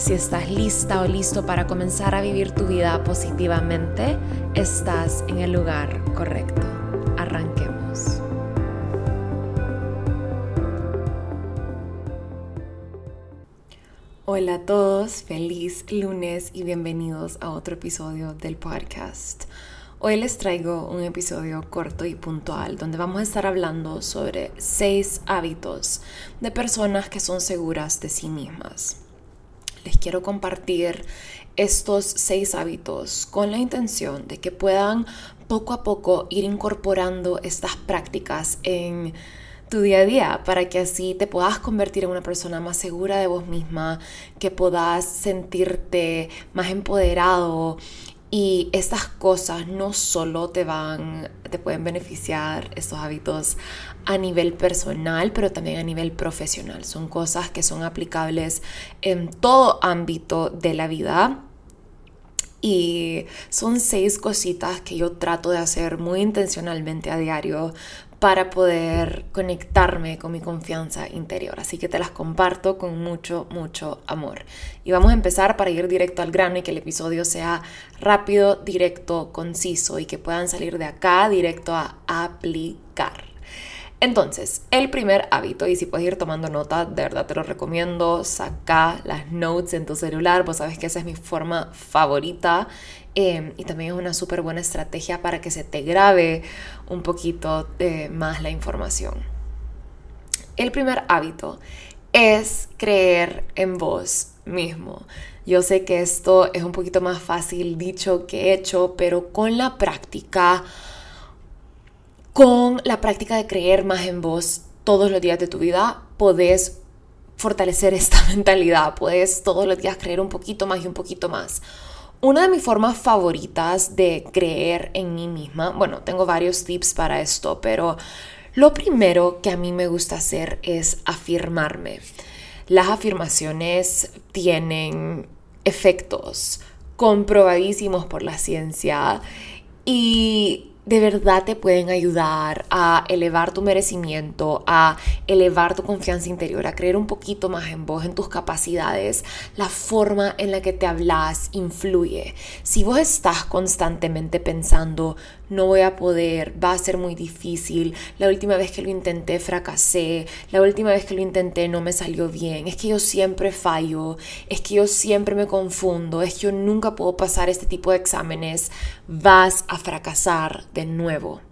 Si estás lista o listo para comenzar a vivir tu vida positivamente, estás en el lugar correcto. Arranquemos. Hola a todos, feliz lunes y bienvenidos a otro episodio del podcast. Hoy les traigo un episodio corto y puntual donde vamos a estar hablando sobre seis hábitos de personas que son seguras de sí mismas les quiero compartir estos seis hábitos con la intención de que puedan poco a poco ir incorporando estas prácticas en tu día a día para que así te puedas convertir en una persona más segura de vos misma, que puedas sentirte más empoderado y estas cosas no solo te van, te pueden beneficiar, estos hábitos a nivel personal, pero también a nivel profesional. Son cosas que son aplicables en todo ámbito de la vida. Y son seis cositas que yo trato de hacer muy intencionalmente a diario para poder conectarme con mi confianza interior. Así que te las comparto con mucho, mucho amor. Y vamos a empezar para ir directo al grano y que el episodio sea rápido, directo, conciso y que puedan salir de acá directo a aplicar. Entonces, el primer hábito, y si puedes ir tomando nota, de verdad te lo recomiendo, saca las notes en tu celular, vos sabes que esa es mi forma favorita em, y también es una súper buena estrategia para que se te grabe un poquito eh, más la información. El primer hábito es creer en vos mismo. Yo sé que esto es un poquito más fácil dicho que hecho, pero con la práctica con la práctica de creer más en vos todos los días de tu vida, podés fortalecer esta mentalidad, puedes todos los días creer un poquito más y un poquito más. Una de mis formas favoritas de creer en mí misma, bueno, tengo varios tips para esto, pero lo primero que a mí me gusta hacer es afirmarme. Las afirmaciones tienen efectos comprobadísimos por la ciencia y de verdad te pueden ayudar a elevar tu merecimiento, a elevar tu confianza interior, a creer un poquito más en vos, en tus capacidades. La forma en la que te hablas influye. Si vos estás constantemente pensando, no voy a poder, va a ser muy difícil, la última vez que lo intenté fracasé, la última vez que lo intenté no me salió bien, es que yo siempre fallo, es que yo siempre me confundo, es que yo nunca puedo pasar este tipo de exámenes, vas a fracasar de nuevo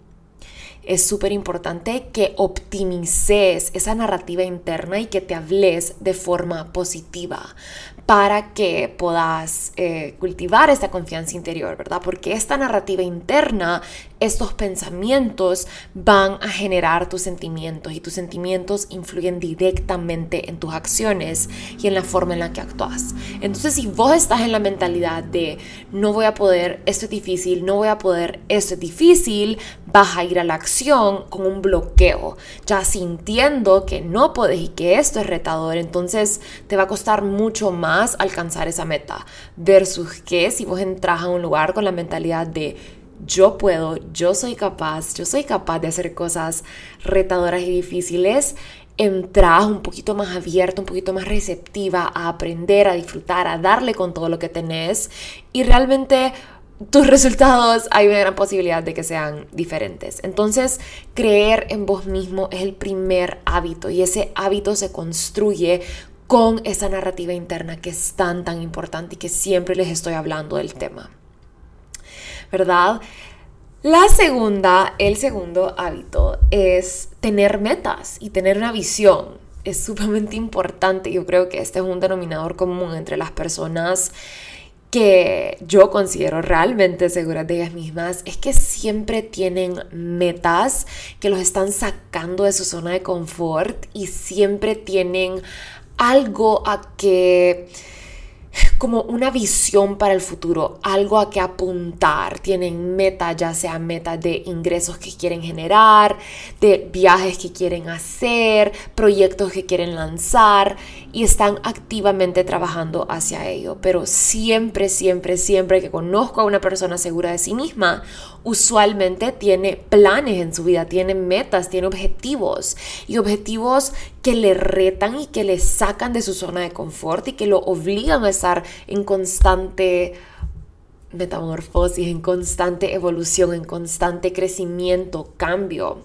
es súper importante que optimices esa narrativa interna y que te hables de forma positiva para que puedas eh, cultivar esta confianza interior, ¿verdad? Porque esta narrativa interna, estos pensamientos van a generar tus sentimientos y tus sentimientos influyen directamente en tus acciones y en la forma en la que actúas. Entonces, si vos estás en la mentalidad de no voy a poder, esto es difícil, no voy a poder, esto es difícil, vas a ir a la acción con un bloqueo, ya sintiendo que no puedes y que esto es retador, entonces te va a costar mucho más alcanzar esa meta. Versus que si vos entras a un lugar con la mentalidad de yo puedo, yo soy capaz, yo soy capaz de hacer cosas retadoras y difíciles, entras un poquito más abierto, un poquito más receptiva a aprender, a disfrutar, a darle con todo lo que tenés y realmente tus resultados hay una gran posibilidad de que sean diferentes. Entonces, creer en vos mismo es el primer hábito y ese hábito se construye con esa narrativa interna que es tan, tan importante y que siempre les estoy hablando del tema. ¿Verdad? La segunda, el segundo hábito es tener metas y tener una visión. Es sumamente importante. Yo creo que este es un denominador común entre las personas que yo considero realmente seguras de ellas mismas es que siempre tienen metas que los están sacando de su zona de confort y siempre tienen algo a que como una visión para el futuro, algo a que apuntar. Tienen metas, ya sea metas de ingresos que quieren generar, de viajes que quieren hacer, proyectos que quieren lanzar y están activamente trabajando hacia ello. Pero siempre, siempre, siempre que conozco a una persona segura de sí misma, usualmente tiene planes en su vida, tiene metas, tiene objetivos y objetivos que le retan y que le sacan de su zona de confort y que lo obligan a estar en constante metamorfosis, en constante evolución, en constante crecimiento, cambio.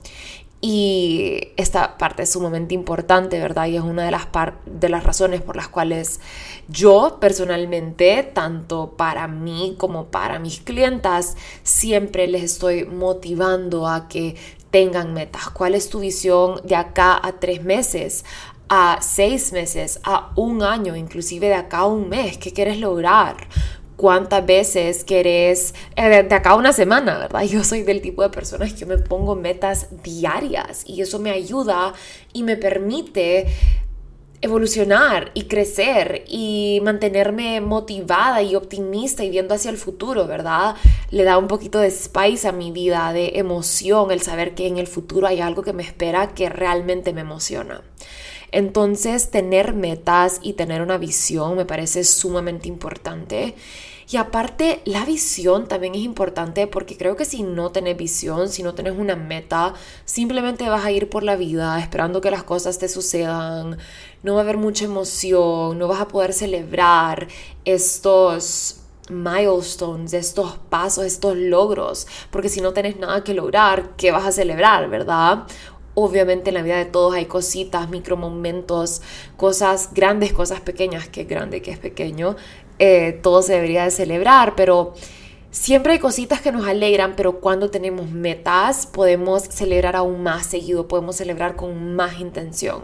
Y esta parte es sumamente importante, ¿verdad? Y es una de las, de las razones por las cuales yo personalmente, tanto para mí como para mis clientas, siempre les estoy motivando a que tengan metas. ¿Cuál es tu visión de acá a tres meses? A seis meses, a un año, inclusive de acá a un mes, ¿qué quieres lograr? cuántas veces querés, eh, de acá a una semana, ¿verdad? Yo soy del tipo de personas que me pongo metas diarias y eso me ayuda y me permite evolucionar y crecer y mantenerme motivada y optimista y viendo hacia el futuro, ¿verdad? Le da un poquito de spice a mi vida, de emoción, el saber que en el futuro hay algo que me espera que realmente me emociona. Entonces, tener metas y tener una visión me parece sumamente importante. Y aparte, la visión también es importante porque creo que si no tenés visión, si no tenés una meta, simplemente vas a ir por la vida esperando que las cosas te sucedan, no va a haber mucha emoción, no vas a poder celebrar estos milestones, estos pasos, estos logros, porque si no tenés nada que lograr, ¿qué vas a celebrar, verdad? Obviamente en la vida de todos hay cositas, micromomentos, cosas grandes, cosas pequeñas, que es grande, que es pequeño, eh, todo se debería de celebrar, pero siempre hay cositas que nos alegran, pero cuando tenemos metas podemos celebrar aún más seguido, podemos celebrar con más intención.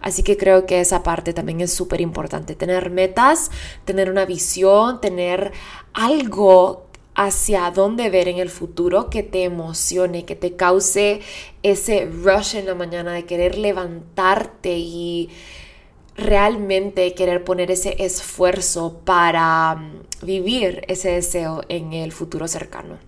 Así que creo que esa parte también es súper importante, tener metas, tener una visión, tener algo hacia dónde ver en el futuro que te emocione, que te cause ese rush en la mañana de querer levantarte y realmente querer poner ese esfuerzo para mm, vivir ese deseo en el futuro cercano.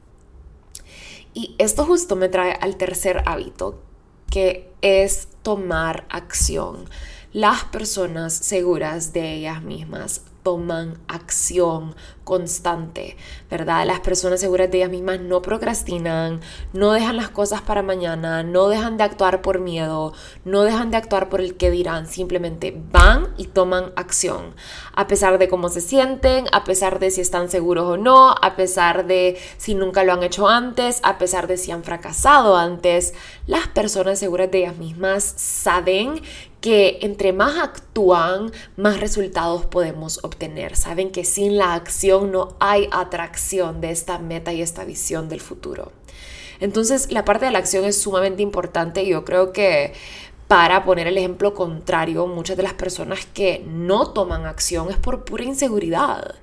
Y esto justo me trae al tercer hábito, que es tomar acción. Las personas seguras de ellas mismas toman acción constante, ¿verdad? Las personas seguras de ellas mismas no procrastinan, no dejan las cosas para mañana, no dejan de actuar por miedo, no dejan de actuar por el que dirán, simplemente van y toman acción, a pesar de cómo se sienten, a pesar de si están seguros o no, a pesar de si nunca lo han hecho antes, a pesar de si han fracasado antes, las personas seguras de ellas mismas saben que entre más actúan, más resultados podemos obtener. Saben que sin la acción no hay atracción de esta meta y esta visión del futuro. Entonces, la parte de la acción es sumamente importante y yo creo que para poner el ejemplo contrario, muchas de las personas que no toman acción es por pura inseguridad,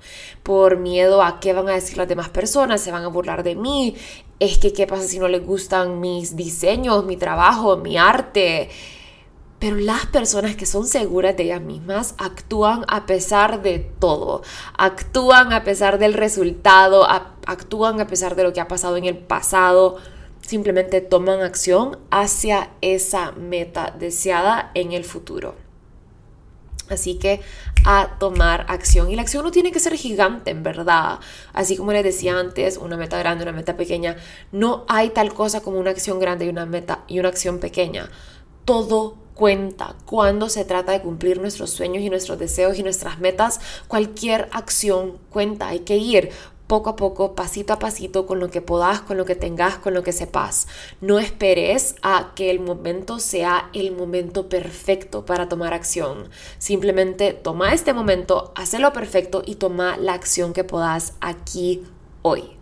por miedo a qué van a decir las demás personas, se van a burlar de mí, es que qué pasa si no les gustan mis diseños, mi trabajo, mi arte, pero las personas que son seguras de ellas mismas actúan a pesar de todo, actúan a pesar del resultado, actúan a pesar de lo que ha pasado en el pasado, simplemente toman acción hacia esa meta deseada en el futuro. Así que a tomar acción. Y la acción no tiene que ser gigante, en verdad. Así como les decía antes, una meta grande, una meta pequeña. No hay tal cosa como una acción grande y una meta y una acción pequeña. Todo cuenta cuando se trata de cumplir nuestros sueños y nuestros deseos y nuestras metas. Cualquier acción cuenta. Hay que ir poco a poco, pasito a pasito, con lo que puedas, con lo que tengas, con lo que sepas. No esperes a que el momento sea el momento perfecto para tomar acción. Simplemente toma este momento, hazlo perfecto y toma la acción que puedas aquí hoy.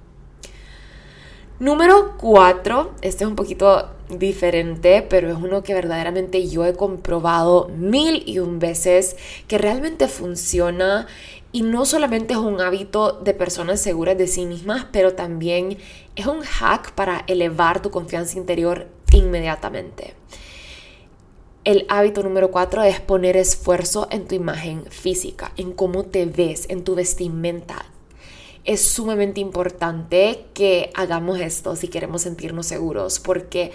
Número 4, este es un poquito diferente, pero es uno que verdaderamente yo he comprobado mil y un veces que realmente funciona y no solamente es un hábito de personas seguras de sí mismas, pero también es un hack para elevar tu confianza interior inmediatamente. el hábito número cuatro es poner esfuerzo en tu imagen física, en cómo te ves, en tu vestimenta. Es sumamente importante que hagamos esto si queremos sentirnos seguros, porque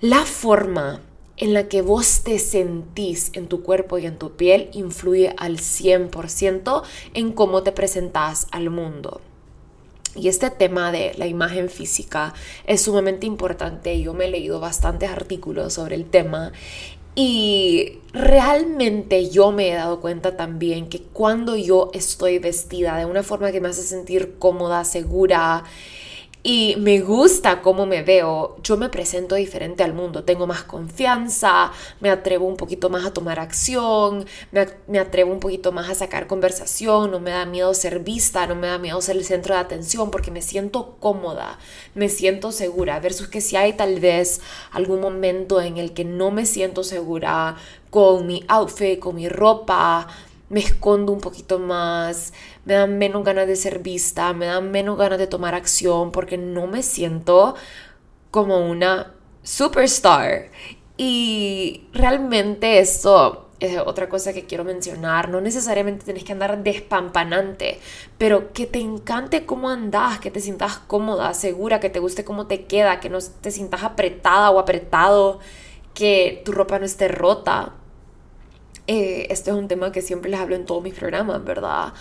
la forma en la que vos te sentís en tu cuerpo y en tu piel influye al 100% en cómo te presentás al mundo. Y este tema de la imagen física es sumamente importante. Yo me he leído bastantes artículos sobre el tema y realmente yo me he dado cuenta también que cuando yo estoy vestida de una forma que me hace sentir cómoda, segura, y me gusta cómo me veo, yo me presento diferente al mundo, tengo más confianza, me atrevo un poquito más a tomar acción, me, atrevo un poquito más a sacar conversación, no me da miedo ser vista, no me da miedo ser el centro de atención porque me siento cómoda, me siento segura, versus que si hay tal vez algún momento en el que no me siento segura con mi outfit, con mi ropa, me escondo un poquito más, me dan menos ganas de ser vista, me dan menos ganas de tomar acción porque no me siento como una superstar. Y realmente eso es otra cosa que quiero mencionar. No necesariamente tienes que andar despampanante, pero que te encante cómo andas, que te sientas cómoda, segura, que te guste cómo te queda, que no te sientas apretada o apretado, que tu ropa no esté rota eh, esto es un tema que siempre les hablo en todos mis programas, ¿verdad?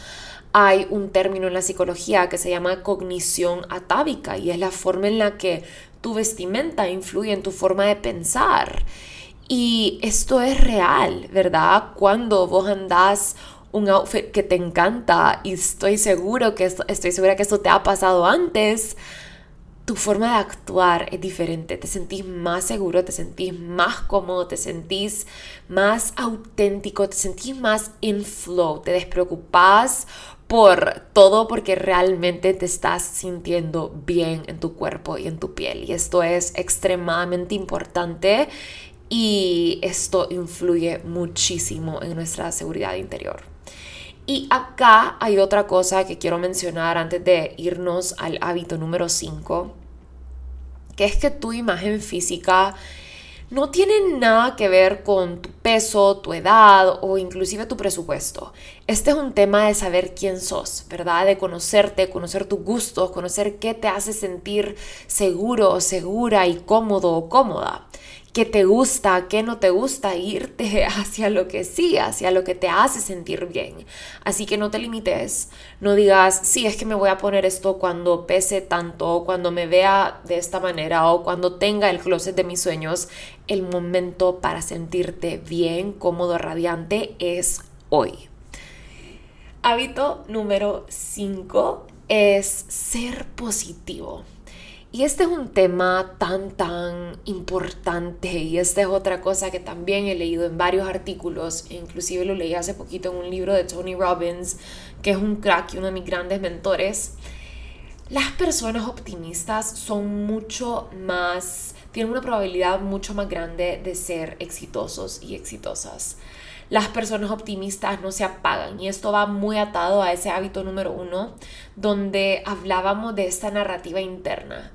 Hay un término en la psicología que se llama cognición atávica y es la forma en la que tu vestimenta influye en tu forma de pensar. Y esto es real, ¿verdad? Cuando vos andás un outfit que te encanta y estoy seguro que estoy segura que esto te ha pasado antes, tu forma de actuar es diferente, te sentís más seguro, te sentís más cómodo, te sentís más auténtico, te sentís más in flow, te despreocupas por todo porque realmente te estás sintiendo bien en tu cuerpo y en tu piel. Y esto es extremadamente importante y esto influye muchísimo en nuestra seguridad interior. Y acá hay otra cosa que quiero mencionar antes de irnos al hábito número 5 que es que tu imagen física no tiene nada que ver con tu peso, tu edad o inclusive tu presupuesto. Este es un tema de saber quién sos, ¿verdad? De conocerte, conocer tus gustos, conocer qué te hace sentir seguro, segura y cómodo o cómoda qué te gusta, qué no te gusta, irte hacia lo que sí, hacia lo que te hace sentir bien. Así que no te limites, no digas, sí, es que me voy a poner esto cuando pese tanto, cuando me vea de esta manera o cuando tenga el closet de mis sueños. El momento para sentirte bien, cómodo, radiante es hoy. Hábito número 5 es ser positivo. Y este es un tema tan, tan importante y esta es otra cosa que también he leído en varios artículos, inclusive lo leí hace poquito en un libro de Tony Robbins, que es un crack y uno de mis grandes mentores. Las personas optimistas son mucho más, tienen una probabilidad mucho más grande de ser exitosos y exitosas. Las personas optimistas no se apagan y esto va muy atado a ese hábito número uno donde hablábamos de esta narrativa interna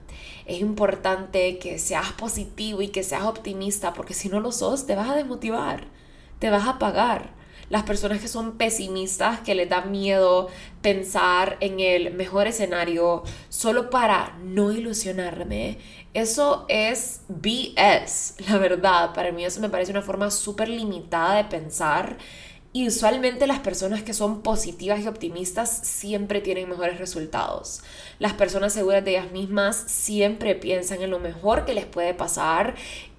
es importante que seas positivo y que seas optimista, porque si no lo sos, te vas a desmotivar, te vas a apagar. Las personas que son pesimistas, que les da miedo pensar en el mejor escenario solo para no ilusionarme, eso es BS, la verdad. Para mí eso me parece una forma súper limitada de pensar y usualmente las personas que son positivas y optimistas siempre tienen mejores resultados. Las personas seguras de ellas mismas siempre piensan en lo mejor que les puede pasar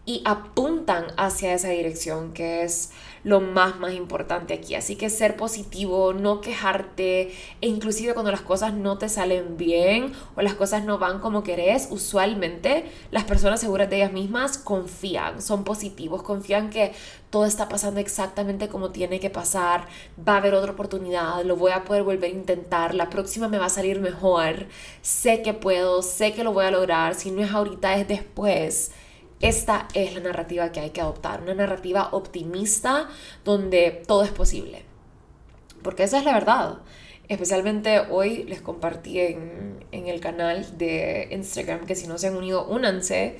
y apuntan hacia esa dirección que es lo más más importante aquí. Así que ser positivo, no quejarte e inclusive cuando las cosas no te salen bien o las cosas no van como querés, usualmente las personas seguras de ellas mismas confían, son positivos, confían que todo está pasando exactamente como tiene que pasar, va a haber otra oportunidad, lo voy a poder volver a intentar, la próxima me va a salir mejor, sé que puedo, sé que lo voy a lograr, si no es ahorita es después. Esta es la narrativa que hay que adoptar, una narrativa optimista donde todo es posible. Porque esa es la verdad. Especialmente hoy les compartí en, el canal de Instagram que si no se han unido, únanse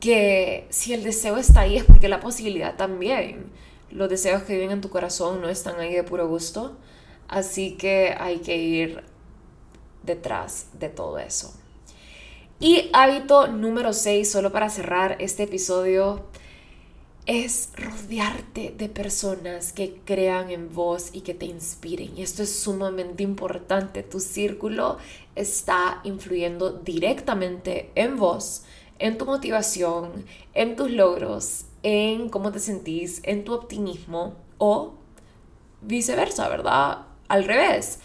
que si el deseo está ahí es porque la posibilidad también. Los deseos que viven en tu corazón no están ahí de puro gusto, así que hay que ir detrás de todo eso. Y hábito número 6, solo para cerrar este episodio, es rodearte de personas que crean en vos y que te inspiren. Y esto es sumamente importante. Tu círculo está influyendo directamente en vos, en tu motivación, en tus logros, en cómo te sentís, en tu optimismo o viceversa, ¿verdad? Al revés.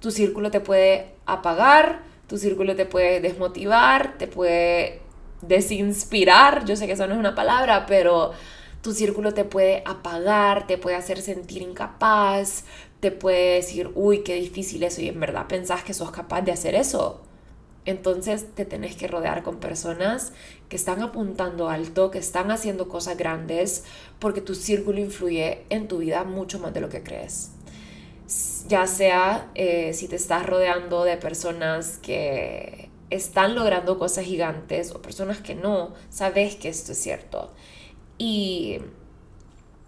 Tu círculo te puede apagar, tu círculo te puede desmotivar, te puede desinspirar. Yo sé que eso no es una palabra, pero tu círculo te puede apagar, te puede hacer sentir incapaz, te puede decir, uy, qué difícil eso y en verdad pensás que sos capaz de hacer eso. Entonces te tenés que rodear con personas que están apuntando alto, que están haciendo cosas grandes, porque tu círculo influye en tu vida mucho más de lo que crees. Ya sea eh, si te estás rodeando de personas que están logrando cosas gigantes o personas que no, sabes que esto es cierto. Y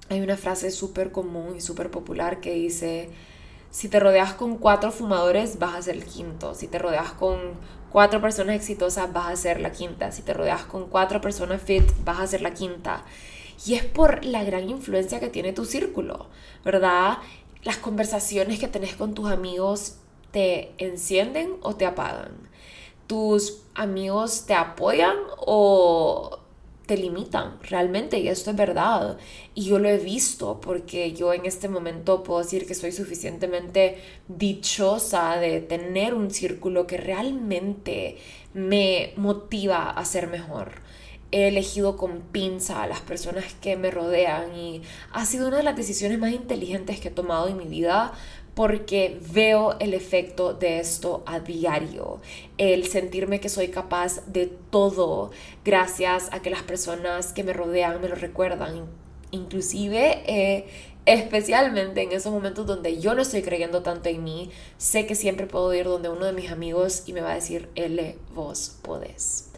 hay una frase súper común y súper popular que dice, si te rodeas con cuatro fumadores, vas a ser el quinto. Si te rodeas con cuatro personas exitosas, vas a ser la quinta. Si te rodeas con cuatro personas fit, vas a ser la quinta. Y es por la gran influencia que tiene tu círculo, ¿verdad? Las conversaciones que tenés con tus amigos te encienden o te apagan. Tus amigos te apoyan o te limitan realmente y esto es verdad y yo lo he visto porque yo en este momento puedo decir que soy suficientemente dichosa de tener un círculo que realmente me motiva a ser mejor. He elegido con pinza a las personas que me rodean y ha sido una de las decisiones más inteligentes que he tomado en mi vida porque veo el efecto de esto a diario, el sentirme que soy capaz de todo gracias a que las personas que me rodean me lo recuerdan, inclusive eh, especialmente en esos momentos donde yo no estoy creyendo tanto en mí, sé que siempre puedo ir donde uno de mis amigos y me va a decir, L, vos podés.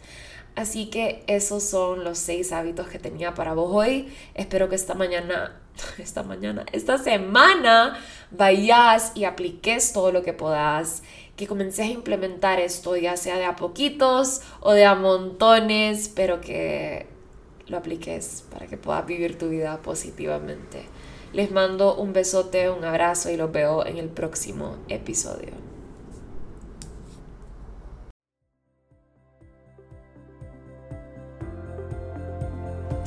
Así que esos son los seis hábitos que tenía para vos hoy. Espero que esta mañana, esta mañana, esta semana vayas y apliques todo lo que puedas. Que comences a implementar esto, ya sea de a poquitos o de a montones, pero que lo apliques para que puedas vivir tu vida positivamente. Les mando un besote, un abrazo y los veo en el próximo episodio.